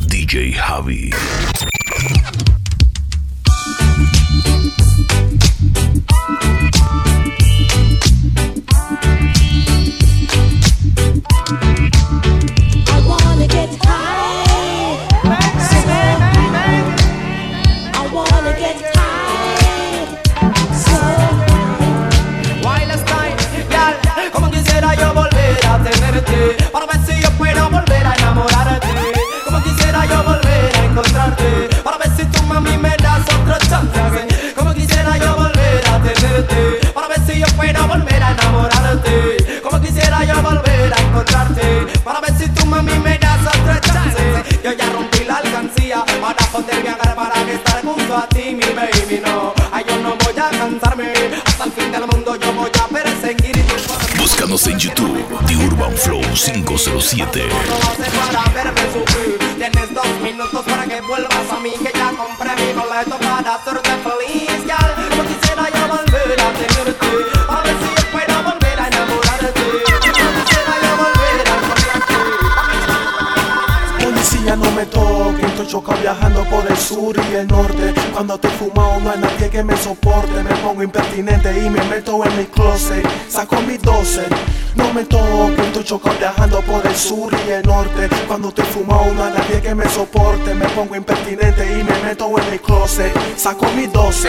DJ Javi. Para ver si tú mami me das otro chance. Como quisiera yo volver a tenerte. Para ver si yo puedo volver a enamorarte. Como quisiera yo volver a encontrarte. Para ver si tú mami me das otro chance. Yo ya rompí la alcancía Para poder viajar para estar junto a ti mi baby. No Ay yo no voy a cansarme. Búscanos en YouTube, The Urban Flow 507. Tienes dos minutos para que vuelvas a mí, que ya compré mi boleto para hacerte Choca viajando por el sur y el norte. Cuando estoy fumado no hay nadie que me soporte. Me pongo impertinente y me meto en mi closet. Saco mis 12 no me toquen, estoy chocado viajando por el sur y el norte. Cuando estoy fumado no hay nadie que me soporte. Me pongo impertinente y me meto en mi closet. Saco mis 12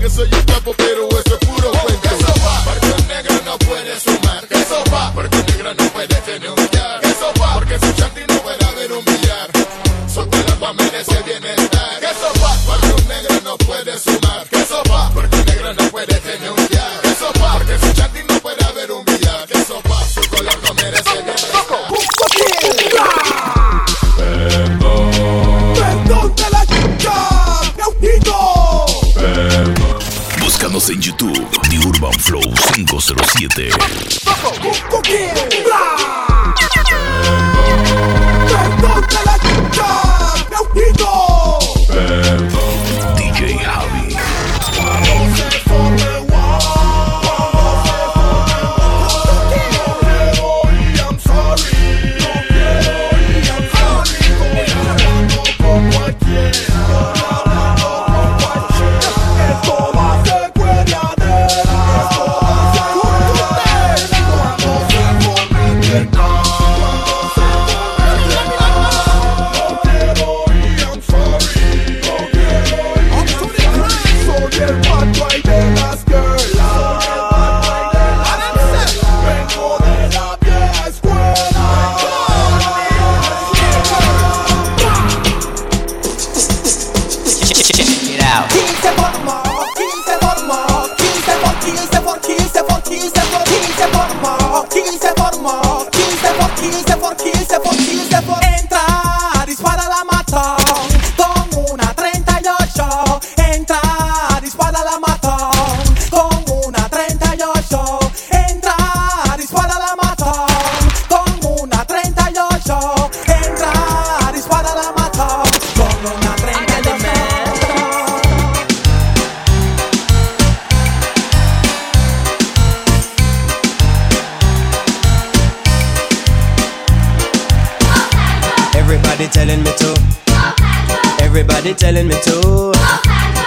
que soy un capo, pero хиты. Telling me to. Everybody telling me to.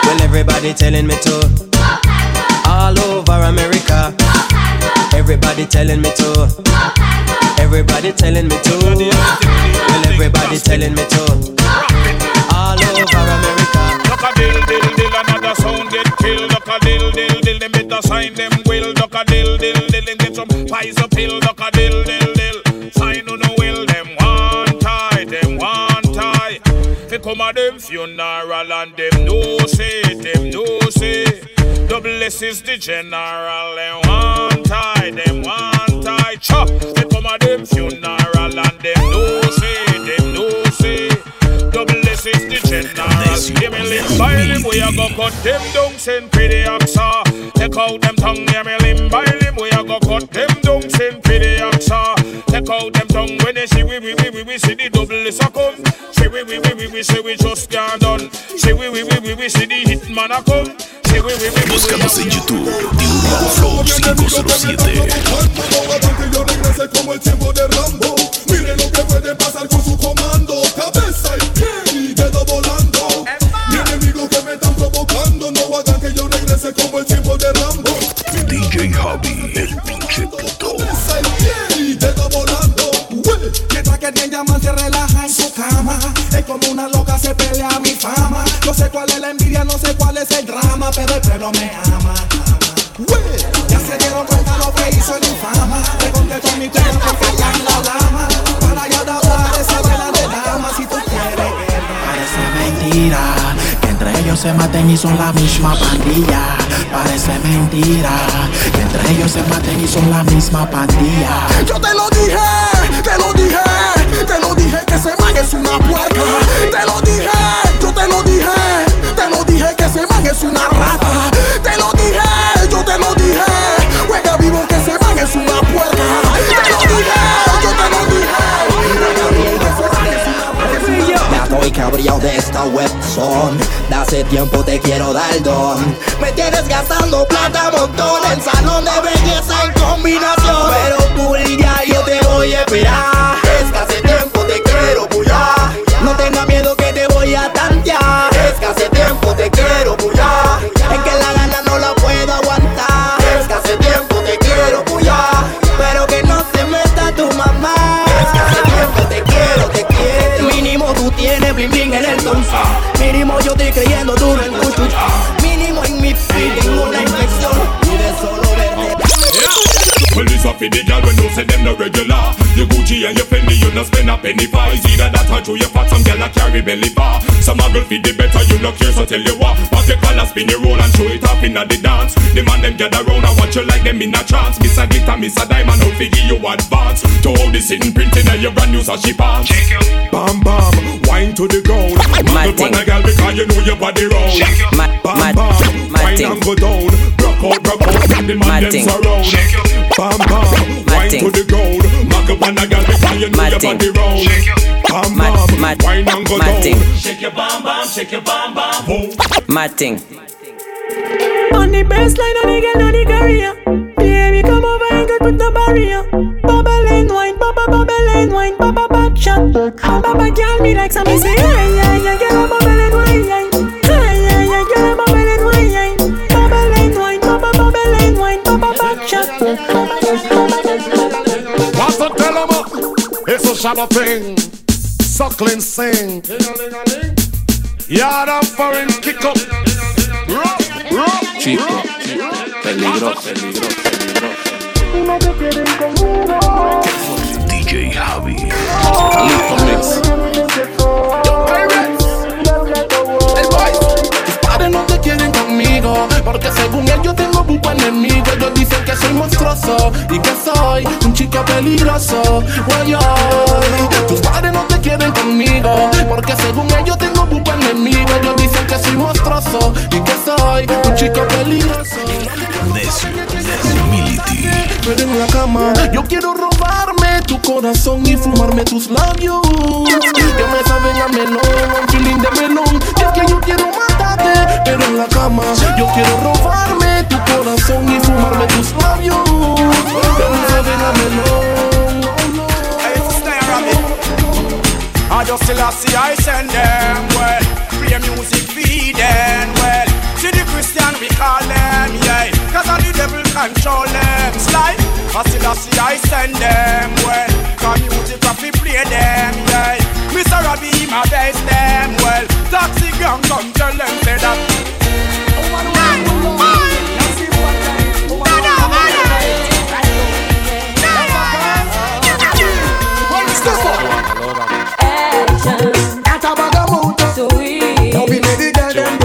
Well, everybody telling me to. All over America. Everybody telling me to. Everybody telling me to. Well, everybody telling me to. All over America. Duck a dill, dill, dill, another sound get killed. Duck a dill, dill, dill, them better sign them will. Duck a dill, dill, dill, get some pies up hill. Duck a dill, come a them funeral and them no say, them no say. Double S is the general. Them one tie, them one tie. Chop. They come a them funeral and them no say, them no say. Double S is the general. Give me limb by limb, we a go cut them down, send pretty oxa. Take out them tongue, give me limb by limb, we a go cut them down, send pretty. Take out them tongue when they see we we we we we see the double S a come. See we we we we we say we just can't done. See we we we we we see the hitman a come. See we we we we we Búscanos en YouTube, The Urban Flow 507. No hagan que yo regrese como el tiempo de Rambo. Miren lo que puede pasar con su comando. Cabeza y pie y dedo volando. Mi enemigo que me están provocando. No hagan que yo regrese como el tiempo de Rambo. DJ Javi, el pinche fama No sé cuál es la envidia, no sé cuál es el drama Pero el pueblo me ama. Ya se dieron cuenta lo que hizo el infama Le contesto mi cuerpo que está en la lama Para ya de hablar esa vela de dama Si tú quieres Parece mentira que entre ellos se maten y son la misma pandilla. Parece mentira que entre ellos se maten y son la misma pandilla. Yo te lo dije, te lo dije, te lo dije que man es una puerca. Te lo dije, te lo dije, te lo dije que ese man es una rata. Te lo dije, yo te lo dije, juega vivo que ese man es una puerca. Te lo dije, yo te lo dije. Ya estoy cabreado de esta webson De hace tiempo te quiero dar don Me tienes gastando plata montón En salón de belleza en combinación for the gal when no say them no regular. Your Gucci and your you no spend a penny for. It's either that or through your fat, some gal a carry belly bar. Some a girl feed the better, you no care, so tell you what. Pop your collar, spin your roll and show it off inna the dance. The man them gather round and watch you like them in a trance. Miss a glitter, miss a diamond, out figure you advance. To all the sitting printing and your brand new sashi pants. Bam bam, wine to the ground. My Muggle pon thing. a gal because you know your body round. Bam bam, my wine thing. and go down. Rock out, rock out, and the My man them surround. Bam bam, My wine thing. to the ground. Mark up on a gal because you know My your thing. body round. Bam My- bam, my- wine and go down. Shake your bam bam, shake your bam bam. Boom. My thing. On the baseline and the girl on the career. Baby, come over and get with the barrier. Bubble and wine, bubble, bubble and wine, bubble back shot. Bubble girl me like some say, yeah, yeah, yeah, It's a shallow thing. Suckling sing. Yard and foreign kick up. Rock, rock, Chico, rock. peligro, peligro, peligro. DJ Javi. Listo, mix. Peligroso Oy, oy. Tus padres no te quieren conmigo Porque según ellos tengo buco enemigo Ellos dicen que soy monstruoso Y que soy un chico peligroso Necio, Humility. Pero en la cama yo quiero robarme tu corazón y fumarme tus labios Que me saben a melón, feeling de melón Y es que yo quiero matarte Pero en la cama yo quiero robarme tu corazón y fumarme tus labios Que me saben a melón Jah just still I see I send them well. Play music feed them well. See we call them, yeah. Cause all the devil control them. Slide. I still I see I send them well. Cause music have play them, yeah. Mr. Robbie, my best them well. Taxi gang come tell them say that. That a bag of mood. Sweet. Now we made the girl them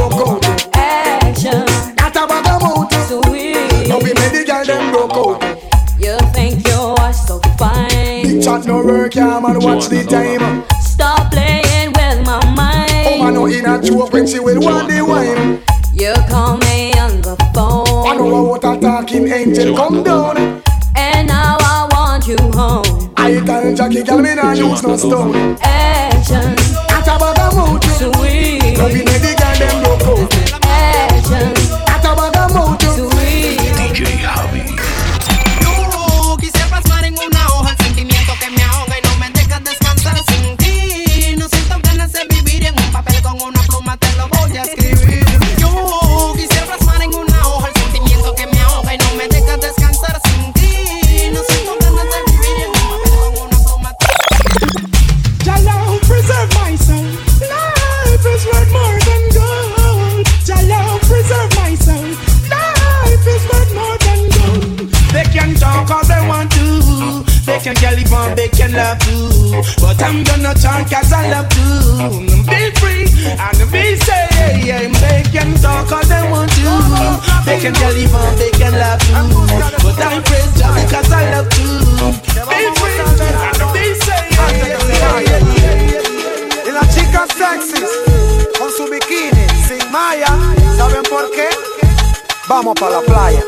Watch the time. Stop playing with my mind. Oh man, no in a joke when she will want the wine. You call me on the phone. I know what a talking angel come down. And now I want you home. I tell Jackie, girl, me nah use no stone. Action. That a bag of mood. Sweet. Now Vamos para la playa.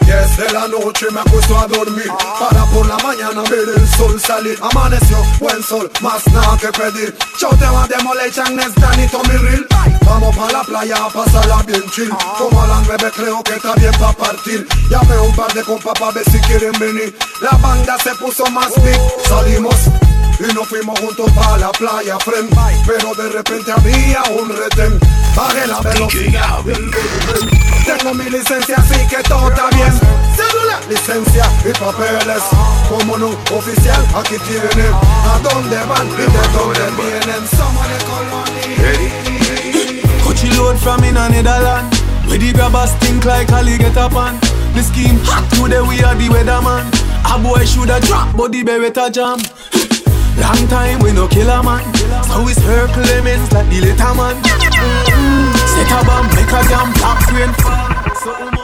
Desde la noche me acuesto a dormir Para por la mañana ver el sol salir. Amaneció, buen sol, más nada que pedir. Yo te va a demolition, es Danny Tommy Real Vamos pa' la playa a pasarla bien chill. Como a las nueve creo que está bien pa' partir. Llamé un par de compas pa' ver si quieren venir. La banda se puso más big. Salimos y nos fuimos juntos pa' la playa, friend. Pero de repente había un retén Bajé la velocidad Tengo mi licencia así que todo está bien. Cédula, licencia y papeles. Como no oficial, aquí tienen A dónde van y de dónde vienen? Somos de colonia. Coachy load from in a Netherland Where the grabbers stink like up on The scheme hot today we are the weatherman. A boy shoulda drop but the beretta jam Long time we no kill a man So we circle lemons like the little man. Set a bomb make a jam black rain fall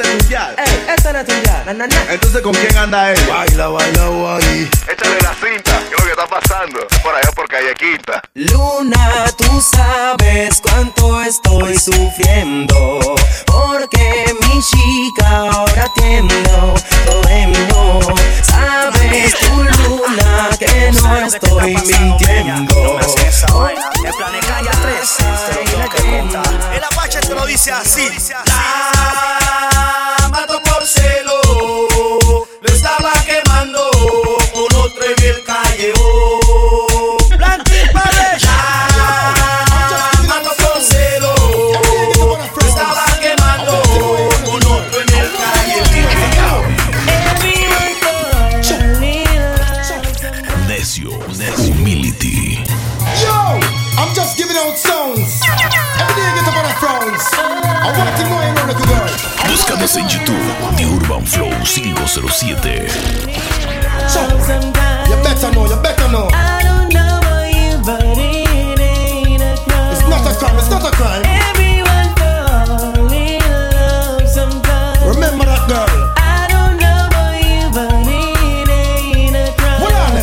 Ese es yal. Ey, esta no es ya, na, na, na. Entonces, ¿con quién anda él? Baila, baila, guay Échale la cinta. ¿Qué es lo que está pasando? Por allá por calle Quinta. Luna, tú sabes cuánto estoy sufriendo Porque mi chica ahora tiendo todo Sabes tú, Luna, que no estoy mintiendo El plan Calla 3, El Apache te lo dice así. La mato por celo, 507. You better know, you better know I don't know about you, but it ain't a crime. It's not a crime, it's not a crime Everyone fall in love sometimes. Remember that girl I don't know about you, but it ain't a crime. Hold on?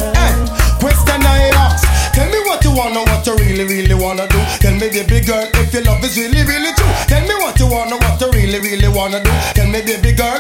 Question I ask. Tell me what you wanna, what you really, really wanna do. Tell me, baby girl, if your love is really, really true. Tell me what you wanna, what you really, really wanna do. Tell me, baby girl,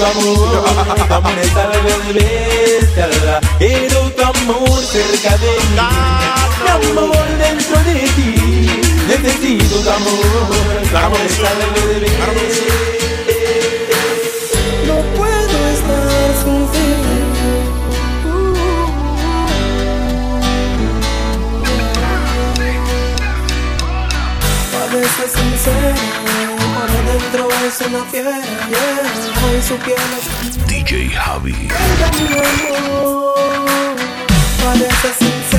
tu amor, amor está bestia, quiero tu amor cerca de mí, mi amor dentro de ti, necesito tu amor, tu amor. No puedo estar sin ti. A sincero dentro DJ Javi. Parece.